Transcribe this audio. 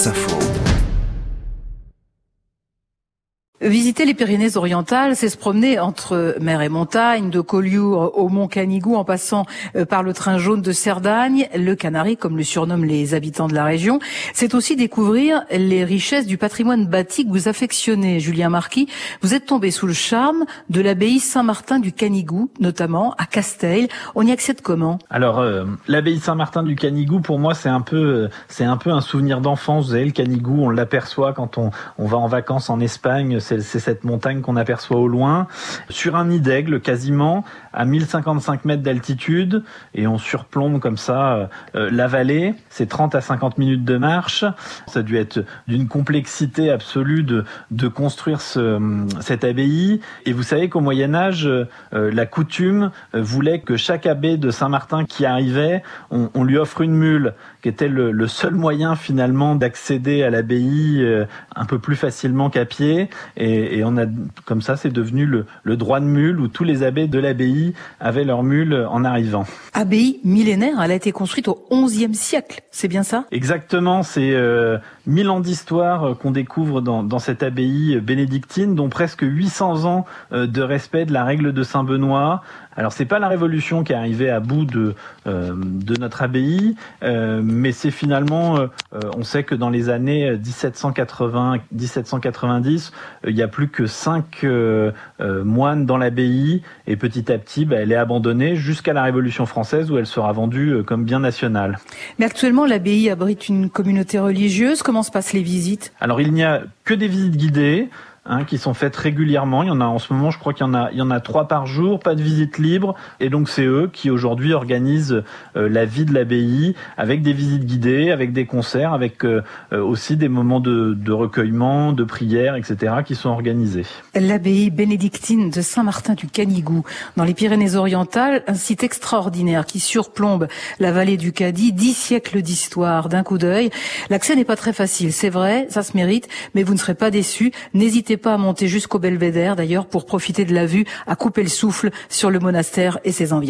Wasserfall. Visiter les Pyrénées-Orientales, c'est se promener entre mer et montagne, de Collioure au Mont Canigou, en passant euh, par le train jaune de Cerdagne, le Canari, comme le surnomment les habitants de la région. C'est aussi découvrir les richesses du patrimoine bâti que vous affectionnez, Julien Marquis. Vous êtes tombé sous le charme de l'abbaye Saint-Martin du Canigou, notamment à Castel. On y accède comment? Alors, euh, l'abbaye Saint-Martin du Canigou, pour moi, c'est un peu, euh, c'est un peu un souvenir d'enfance. Vous savez, le Canigou, on l'aperçoit quand on, on va en vacances en Espagne c'est cette montagne qu'on aperçoit au loin, sur un nid d'aigle quasiment, à 1055 mètres d'altitude, et on surplombe comme ça euh, euh, la vallée. C'est 30 à 50 minutes de marche. Ça a dû être d'une complexité absolue de, construire ce, cette abbaye. Et vous savez qu'au Moyen Âge, euh, la coutume voulait que chaque abbé de Saint-Martin qui arrivait, on, lui offre une mule, qui était le seul moyen finalement d'accéder à l'abbaye un peu plus facilement qu'à pied. Et, et, on a comme ça, c'est devenu le, le, droit de mule où tous les abbés de l'abbaye avaient leur mule en arrivant. Abbaye millénaire, elle a été construite au XIe siècle, c'est bien ça? Exactement, c'est euh, mille ans d'histoire qu'on découvre dans, dans, cette abbaye bénédictine, dont presque 800 ans euh, de respect de la règle de Saint Benoît. Alors c'est pas la Révolution qui est arrivée à bout de euh, de notre abbaye, euh, mais c'est finalement, euh, on sait que dans les années 1780-1790, il y a plus que cinq moines dans l'abbaye, et petit à petit, bah, elle est abandonnée jusqu'à la Révolution française où elle sera vendue comme bien national. Mais actuellement, l'abbaye abrite une communauté religieuse. Comment se passent les visites? Alors il n'y a que des visites guidées. Hein, qui sont faites régulièrement. Il y en a en ce moment, je crois qu'il y en a, il y en a trois par jour, pas de visite libre. Et donc c'est eux qui aujourd'hui organisent euh, la vie de l'abbaye avec des visites guidées, avec des concerts, avec euh, aussi des moments de, de, recueillement, de prière, etc. qui sont organisés. L'abbaye bénédictine de Saint-Martin du Canigou, dans les Pyrénées-Orientales, un site extraordinaire qui surplombe la vallée du Cadie, dix siècles d'histoire d'un coup d'œil. L'accès n'est pas très facile, c'est vrai, ça se mérite, mais vous ne serez pas déçus. N'hésitez pas à monter jusqu'au belvédère d'ailleurs pour profiter de la vue, à couper le souffle sur le monastère et ses environs.